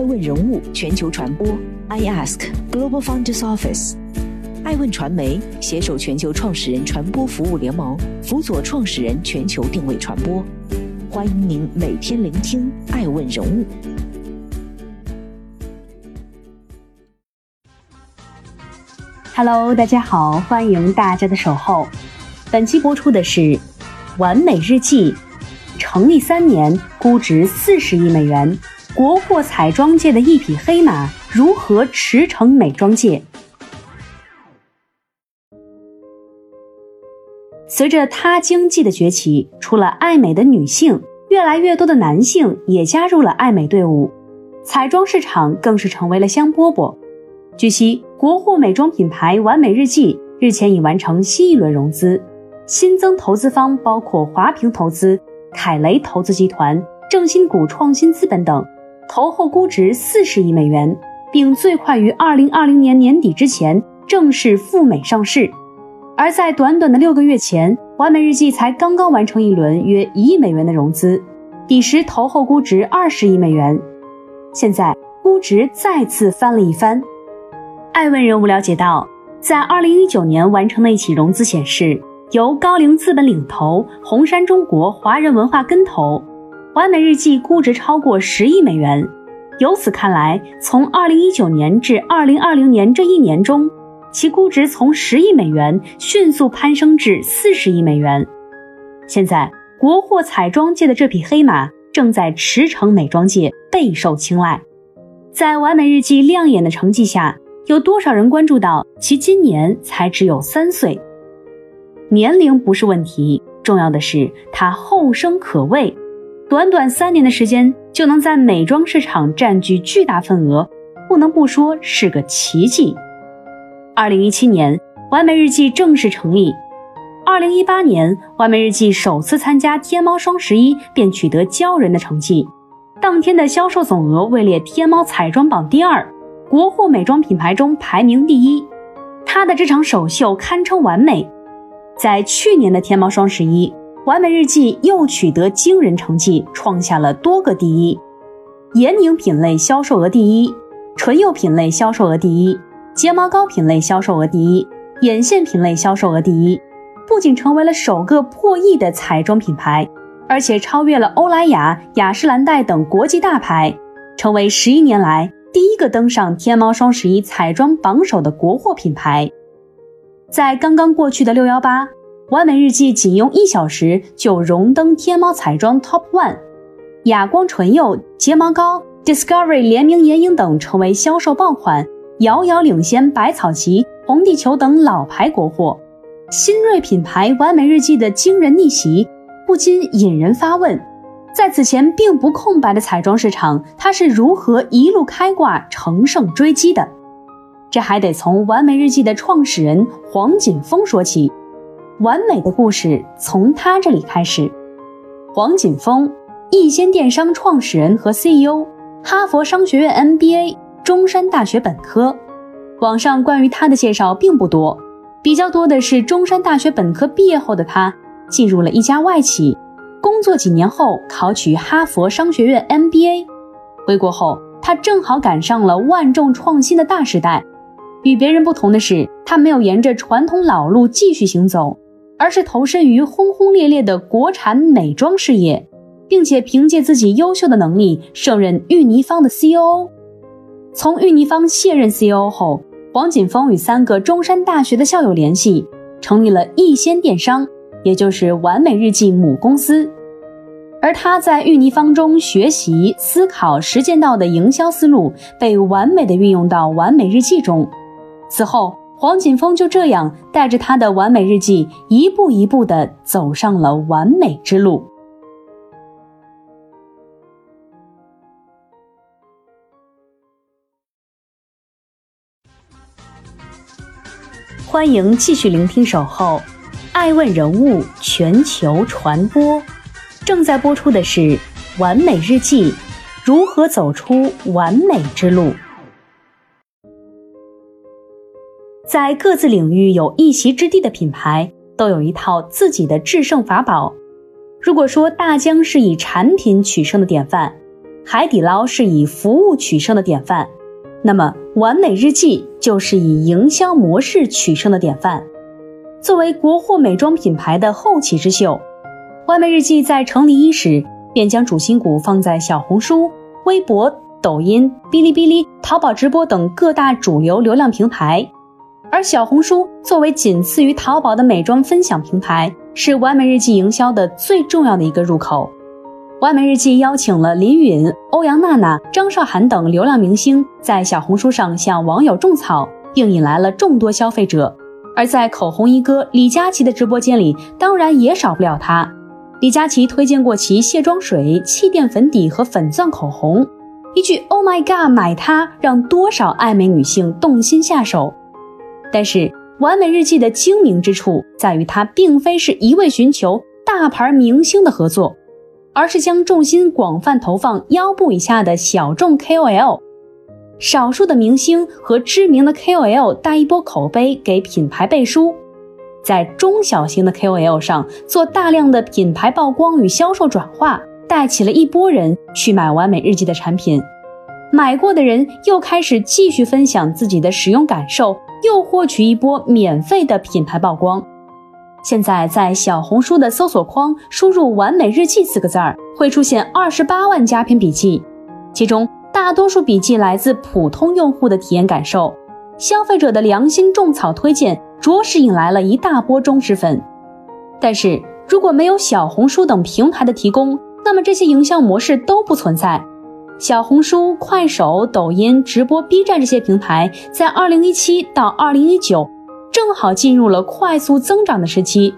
爱问人物全球传播，I Ask Global Founders Office，爱问传媒携手全球创始人传播服务联盟，辅佐创始人全球定位传播。欢迎您每天聆听爱问人物。Hello，大家好，欢迎大家的守候。本期播出的是《完美日记》，成立三年，估值四十亿美元。国货彩妆界的一匹黑马如何驰骋美妆界？随着他经济的崛起，除了爱美的女性，越来越多的男性也加入了爱美队伍，彩妆市场更是成为了香饽饽。据悉，国货美妆品牌完美日记日前已完成新一轮融资，新增投资方包括华平投资、凯雷投资集团、正新股创新资本等。投后估值四十亿美元，并最快于二零二零年年底之前正式赴美上市。而在短短的六个月前，完美日记才刚刚完成一轮约一亿美元的融资，彼时投后估值二十亿美元，现在估值再次翻了一番。爱问人物了解到，在二零一九年完成的一起融资显示，由高瓴资本领投，红杉中国、华人文化跟投。完美日记估值超过十亿美元，由此看来，从二零一九年至二零二零年这一年中，其估值从十亿美元迅速攀升至四十亿美元。现在，国货彩妆界的这匹黑马正在驰骋美妆界，备受青睐。在完美日记亮眼的成绩下，有多少人关注到其今年才只有三岁？年龄不是问题，重要的是它后生可畏。短短三年的时间就能在美妆市场占据巨大份额，不能不说是个奇迹。二零一七年，完美日记正式成立。二零一八年，完美日记首次参加天猫双十一便取得骄人的成绩，当天的销售总额位列天猫彩妆榜第二，国货美妆品牌中排名第一。它的这场首秀堪称完美。在去年的天猫双十一。完美日记又取得惊人成绩，创下了多个第一：眼影品类销售额第一，唇釉品类销售额第一，睫毛膏品类销售额第一，眼线品类销售额第一。不仅成为了首个破亿的彩妆品牌，而且超越了欧莱雅、雅诗兰黛等国际大牌，成为十一年来第一个登上天猫双十一彩妆榜首的国货品牌。在刚刚过去的六幺八。完美日记仅用一小时就荣登天猫彩妆 Top One，哑光唇釉、睫毛膏、Discovery 联名眼影等成为销售爆款，遥遥领先百草集、红地球等老牌国货。新锐品牌完美日记的惊人逆袭，不禁引人发问：在此前并不空白的彩妆市场，它是如何一路开挂、乘胜追击的？这还得从完美日记的创始人黄锦峰说起。完美的故事从他这里开始。黄锦峰，易先电商创始人和 CEO，哈佛商学院 MBA，中山大学本科。网上关于他的介绍并不多，比较多的是中山大学本科毕业后的他进入了一家外企，工作几年后考取哈佛商学院 MBA。回国后，他正好赶上了万众创新的大时代。与别人不同的是，他没有沿着传统老路继续行走。而是投身于轰轰烈烈的国产美妆事业，并且凭借自己优秀的能力胜任玉泥坊的 CEO。从玉泥坊卸任 CEO 后，黄锦峰与三个中山大学的校友联系，成立了易仙电商，也就是完美日记母公司。而他在玉泥坊中学习、思考、实践到的营销思路，被完美的运用到完美日记中。此后。黄锦峰就这样带着他的完美日记，一步一步的走上了完美之路。欢迎继续聆听《守候》，爱问人物全球传播，正在播出的是《完美日记》，如何走出完美之路。在各自领域有一席之地的品牌，都有一套自己的制胜法宝。如果说大疆是以产品取胜的典范，海底捞是以服务取胜的典范，那么完美日记就是以营销模式取胜的典范。作为国货美妆品牌的后起之秀，完美日记在成立伊始便将主心骨放在小红书、微博、抖音、哔哩哔哩、淘宝直播等各大主流流量平台。而小红书作为仅次于淘宝的美妆分享平台，是完美日记营销的最重要的一个入口。完美日记邀请了林允、欧阳娜娜、张韶涵等流量明星在小红书上向网友种草，并引来了众多消费者。而在口红一哥李佳琦的直播间里，当然也少不了他。李佳琦推荐过其卸妆水、气垫粉底和粉钻口红，一句 “Oh my God，买它”让多少爱美女性动心下手。但是，完美日记的精明之处在于，它并非是一味寻求大牌明星的合作。而是将重心广泛投放腰部以下的小众 KOL，少数的明星和知名的 KOL 带一波口碑给品牌背书，在中小型的 KOL 上做大量的品牌曝光与销售转化，带起了一波人去买完美日记的产品，买过的人又开始继续分享自己的使用感受，又获取一波免费的品牌曝光。现在在小红书的搜索框输入“完美日记”四个字儿，会出现二十八万佳篇笔记，其中大多数笔记来自普通用户的体验感受，消费者的良心种草推荐，着实引来了一大波忠实粉。但是如果没有小红书等平台的提供，那么这些营销模式都不存在。小红书、快手、抖音、直播、B 站这些平台在二零一七到二零一九。正好进入了快速增长的时期，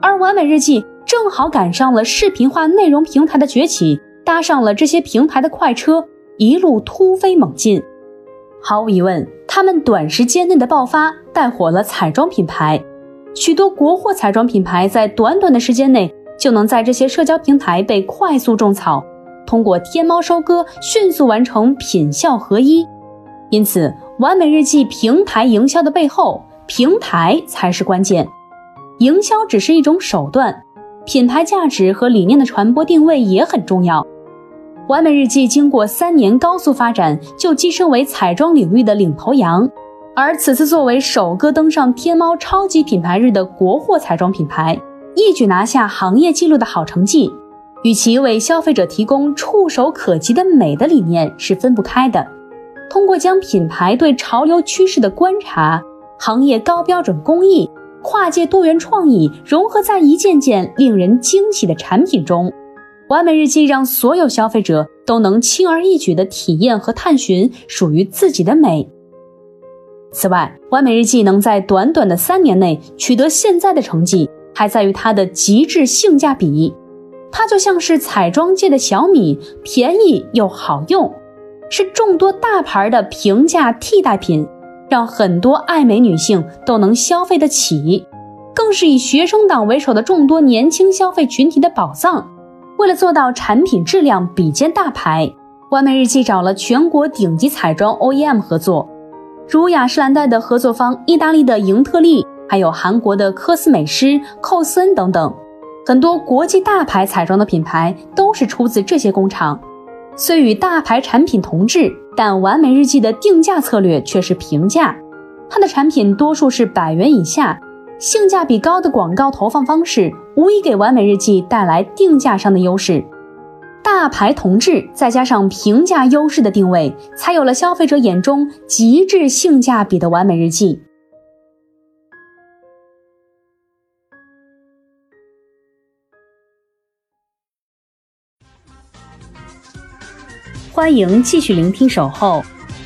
而完美日记正好赶上了视频化内容平台的崛起，搭上了这些平台的快车，一路突飞猛进。毫无疑问，他们短时间内的爆发带火了彩妆品牌，许多国货彩妆品牌在短短的时间内就能在这些社交平台被快速种草，通过天猫收割迅速完成品效合一。因此，完美日记平台营销的背后。平台才是关键，营销只是一种手段，品牌价值和理念的传播定位也很重要。完美日记经过三年高速发展，就跻身为彩妆领域的领头羊。而此次作为首个登上天猫超级品牌日的国货彩妆品牌，一举拿下行业纪录的好成绩，与其为消费者提供触手可及的美的理念是分不开的。通过将品牌对潮流趋势的观察。行业高标准工艺、跨界多元创意融合在一件件令人惊喜的产品中，完美日记让所有消费者都能轻而易举地体验和探寻属于自己的美。此外，完美日记能在短短的三年内取得现在的成绩，还在于它的极致性价比。它就像是彩妆界的小米，便宜又好用，是众多大牌的平价替代品。让很多爱美女性都能消费得起，更是以学生党为首的众多年轻消费群体的宝藏。为了做到产品质量比肩大牌，完美日记找了全国顶级彩妆 OEM 合作，如雅诗兰黛的合作方意大利的盈特利，还有韩国的科斯美诗、寇森等等，很多国际大牌彩妆的品牌都是出自这些工厂。虽与大牌产品同质，但完美日记的定价策略却是平价。它的产品多数是百元以下，性价比高的广告投放方式，无疑给完美日记带来定价上的优势。大牌同质，再加上平价优势的定位，才有了消费者眼中极致性价比的完美日记。欢迎继续聆听《守候》，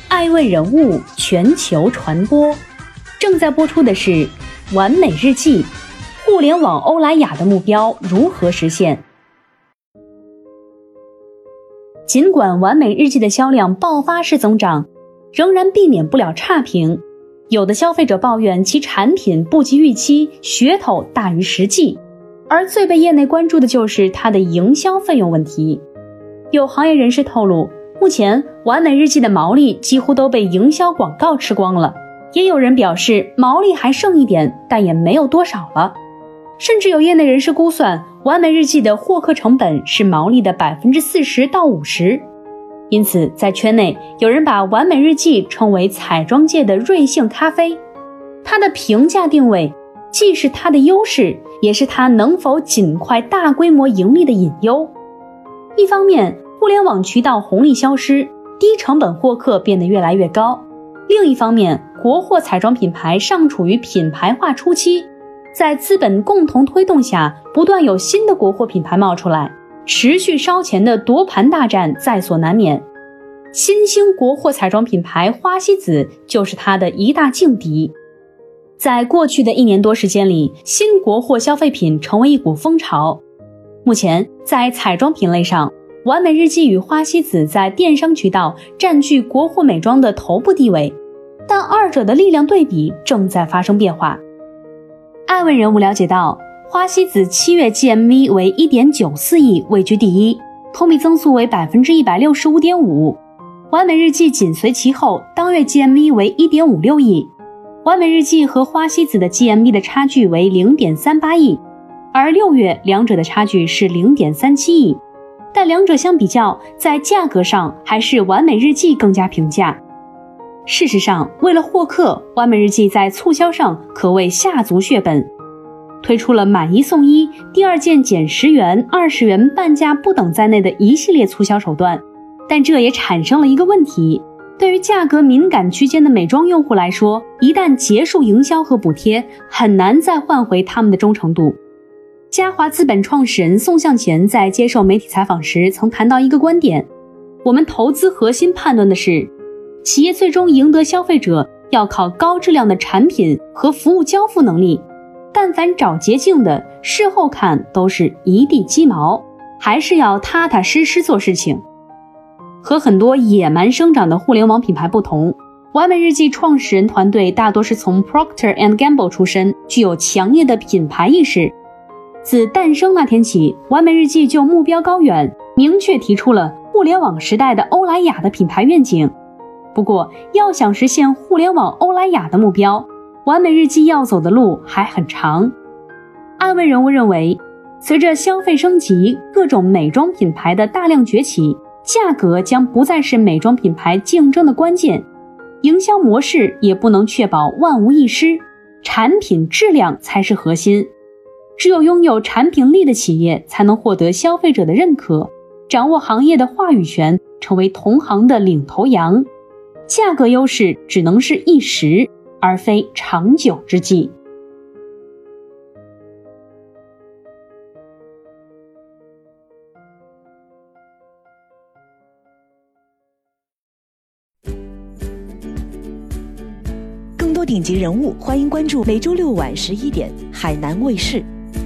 爱问人物全球传播。正在播出的是《完美日记》，互联网欧莱雅的目标如何实现？尽管《完美日记》的销量爆发式增长，仍然避免不了差评。有的消费者抱怨其产品不及预期，噱头大于实际，而最被业内关注的就是它的营销费用问题。有行业人士透露。目前，完美日记的毛利几乎都被营销广告吃光了。也有人表示，毛利还剩一点，但也没有多少了。甚至有业内人士估算，完美日记的获客成本是毛利的百分之四十到五十。因此在圈内有人把完美日记称为彩妆界的瑞幸咖啡。它的评价定位既是它的优势，也是它能否尽快大规模盈利的隐忧。一方面，互联网渠道红利消失，低成本获客变得越来越高；另一方面，国货彩妆品牌尚处于品牌化初期，在资本共同推动下，不断有新的国货品牌冒出来，持续烧钱的夺盘大战在所难免。新兴国货彩妆品牌花西子就是它的一大劲敌。在过去的一年多时间里，新国货消费品成为一股风潮。目前，在彩妆品类上，完美日记与花西子在电商渠道占据国货美妆的头部地位，但二者的力量对比正在发生变化。艾问人物了解到，花西子七月 GMV 为一点九四亿，位居第一，同比增速为百分之一百六十五点五。完美日记紧随其后，当月 GMV 为一点五六亿。完美日记和花西子的 GMV 的差距为零点三八亿，而六月两者的差距是零点三七亿，但两者相比较，在价格上还是完美日记更加平价。事实上，为了获客，完美日记在促销上可谓下足血本，推出了买一送一、第二件减十元、二十元半价不等在内的一系列促销手段，但这也产生了一个问题。对于价格敏感区间的美妆用户来说，一旦结束营销和补贴，很难再换回他们的忠诚度。嘉华资本创始人宋向前在接受媒体采访时曾谈到一个观点：我们投资核心判断的是，企业最终赢得消费者要靠高质量的产品和服务交付能力。但凡找捷径的，事后看都是一地鸡毛，还是要踏踏实实做事情。和很多野蛮生长的互联网品牌不同，完美日记创始人团队大多是从 Procter and Gamble 出身，具有强烈的品牌意识。自诞生那天起，完美日记就目标高远，明确提出了互联网时代的欧莱雅的品牌愿景。不过，要想实现互联网欧莱雅的目标，完美日记要走的路还很长。安慰人物认为，随着消费升级，各种美妆品牌的大量崛起。价格将不再是美妆品牌竞争的关键，营销模式也不能确保万无一失，产品质量才是核心。只有拥有产品力的企业，才能获得消费者的认可，掌握行业的话语权，成为同行的领头羊。价格优势只能是一时，而非长久之计。更多顶级人物，欢迎关注每周六晚十一点海南卫视，